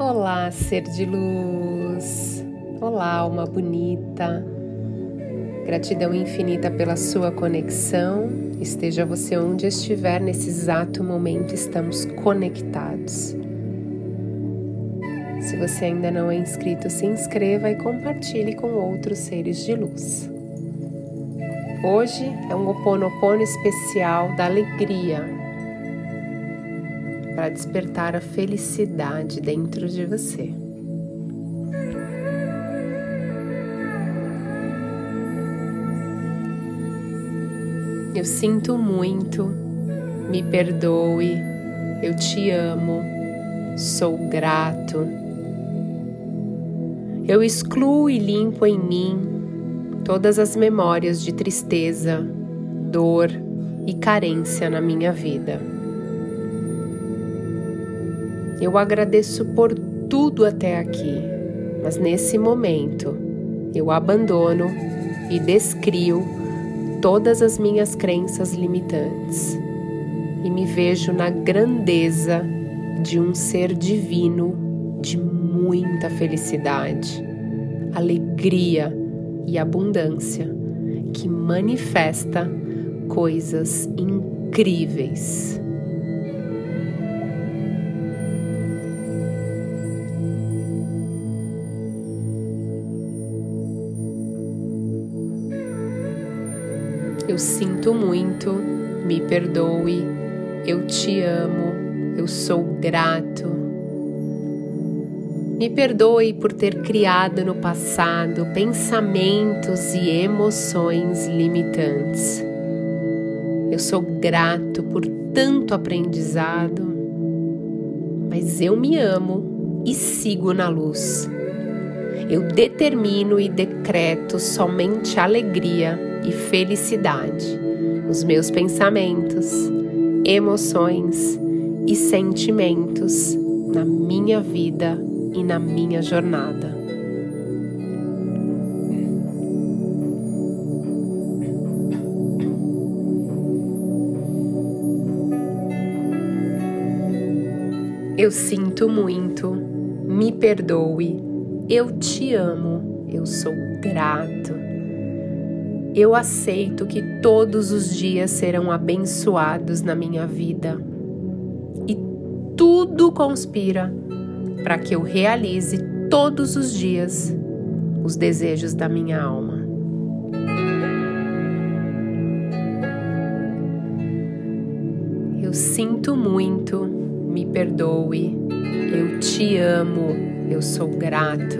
Olá, ser de luz. Olá, alma bonita. Gratidão infinita pela sua conexão. Esteja você onde estiver nesse exato momento, estamos conectados. Se você ainda não é inscrito, se inscreva e compartilhe com outros seres de luz. Hoje é um Oponopono especial da alegria, para despertar a felicidade dentro de você. Eu sinto muito, me perdoe, eu te amo, sou grato. Eu excluo e limpo em mim todas as memórias de tristeza, dor e carência na minha vida. Eu agradeço por tudo até aqui, mas nesse momento eu abandono e descrio todas as minhas crenças limitantes e me vejo na grandeza de um ser divino de muita felicidade, alegria e abundância que manifesta coisas incríveis. Eu sinto muito, me perdoe, eu te amo, eu sou grato. Me perdoe por ter criado no passado pensamentos e emoções limitantes. Eu sou grato por tanto aprendizado, mas eu me amo e sigo na luz. Eu determino e decreto somente alegria e felicidade os meus pensamentos, emoções e sentimentos na minha vida e na minha jornada. Eu sinto muito, me perdoe, eu te amo, eu sou grato. Eu aceito que todos os dias serão abençoados na minha vida e tudo conspira para que eu realize todos os dias os desejos da minha alma. Eu sinto muito, me perdoe, eu te amo, eu sou grato.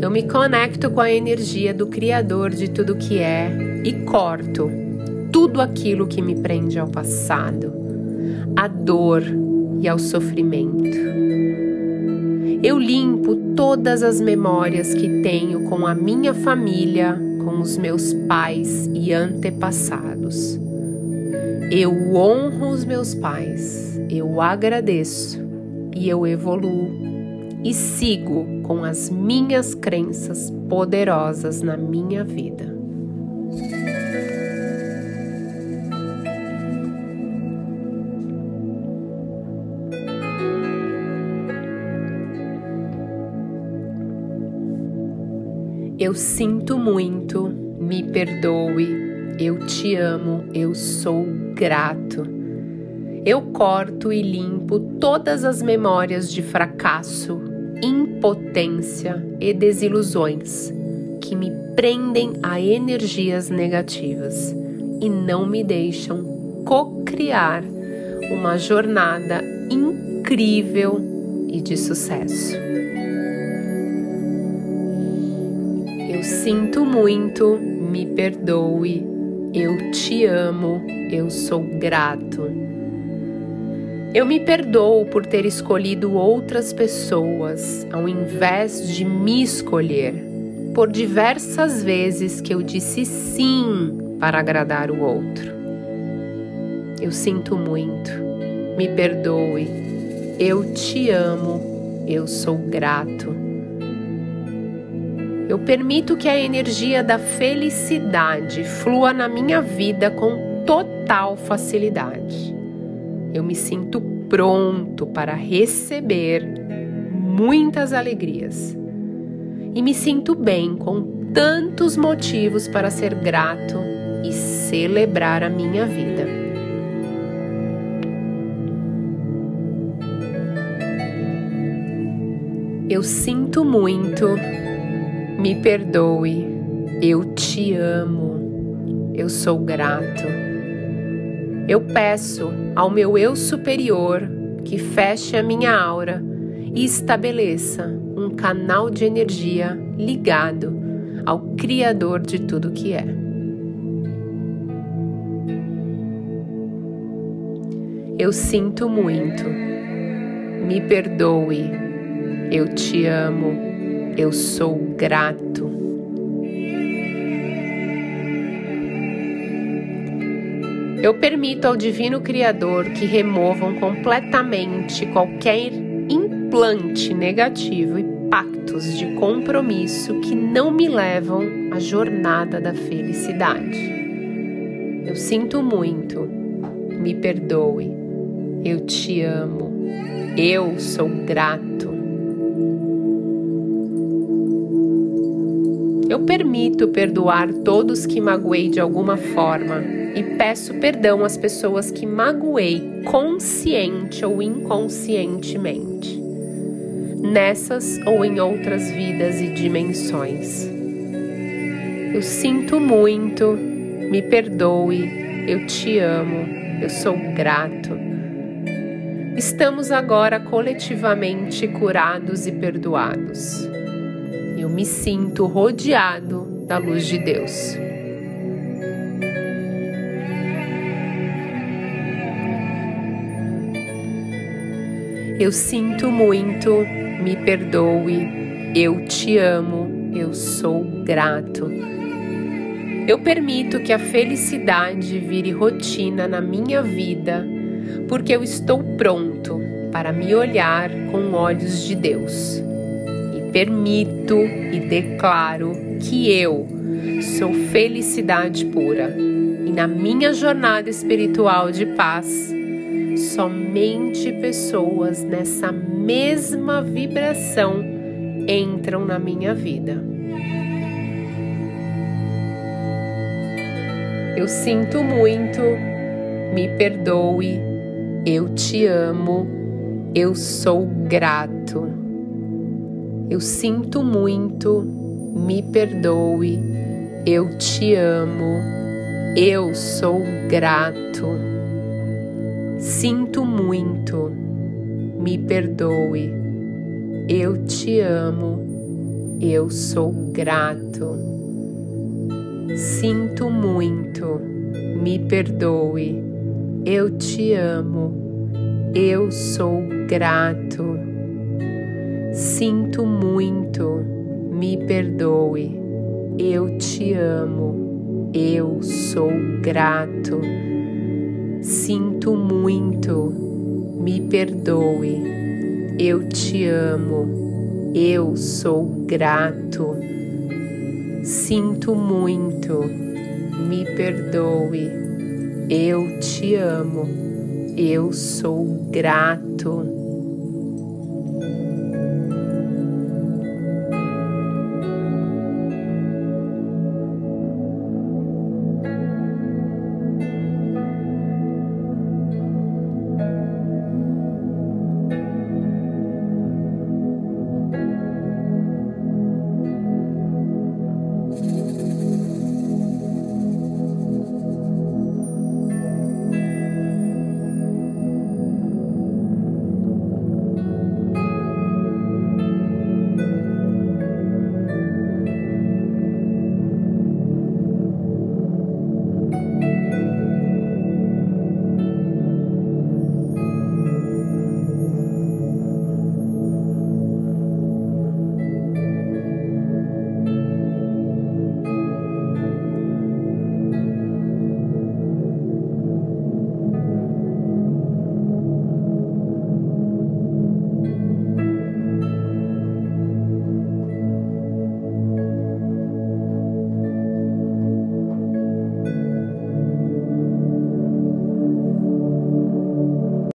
Eu me conecto com a energia do Criador de tudo que é e corto tudo aquilo que me prende ao passado, à dor e ao sofrimento. Eu limpo todas as memórias que tenho com a minha família, com os meus pais e antepassados. Eu honro os meus pais, eu agradeço e eu evoluo e sigo com as minhas crenças poderosas na minha vida. Eu sinto muito, me perdoe, eu te amo, eu sou grato. Eu corto e limpo todas as memórias de fracasso, impotência e desilusões que me prendem a energias negativas e não me deixam co-criar uma jornada incrível e de sucesso. Eu sinto muito, me perdoe, eu te amo, eu sou grato eu me perdoo por ter escolhido outras pessoas ao invés de me escolher, por diversas vezes que eu disse sim para agradar o outro. Eu sinto muito, me perdoe, eu te amo, eu sou grato. Eu permito que a energia da felicidade flua na minha vida com total facilidade eu me sinto pronto para receber muitas alegrias. E me sinto bem com tantos motivos para ser grato e celebrar a minha vida. Eu sinto muito, me perdoe, eu te amo, eu sou grato. Eu peço ao meu eu superior que feche a minha aura e estabeleça um canal de energia ligado ao Criador de tudo que é. Eu sinto muito, me perdoe, eu te amo, eu sou grato. Eu permito ao Divino Criador que removam completamente qualquer implante negativo e pactos de compromisso que não me levam à jornada da felicidade. Eu sinto muito, me perdoe, eu te amo, eu sou grato. Eu permito perdoar todos que magoei de alguma forma e peço perdão às pessoas que magoei consciente ou inconscientemente, nessas ou em outras vidas e dimensões. Eu sinto muito, me perdoe, eu te amo, eu sou grato. Estamos agora coletivamente curados e perdoados. Eu me sinto rodeado da luz de Deus. Eu sinto muito, me perdoe, eu te amo, eu sou grato. Eu permito que a felicidade vire rotina na minha vida, porque eu estou pronto para me olhar com olhos de Deus. Permito e declaro que eu sou felicidade pura. E na minha jornada espiritual de paz, somente pessoas nessa mesma vibração entram na minha vida. Eu sinto muito, me perdoe, eu te amo, eu sou grato. Eu sinto muito, me perdoe, eu te amo, eu sou grato. Sinto muito, me perdoe, eu te amo, eu sou grato. Sinto muito, me perdoe, eu te amo, eu sou grato. Sinto muito, me perdoe, eu te amo, eu sou grato. Sinto muito, me perdoe, eu te amo, eu sou grato. Sinto muito, me perdoe, eu te amo, eu sou grato.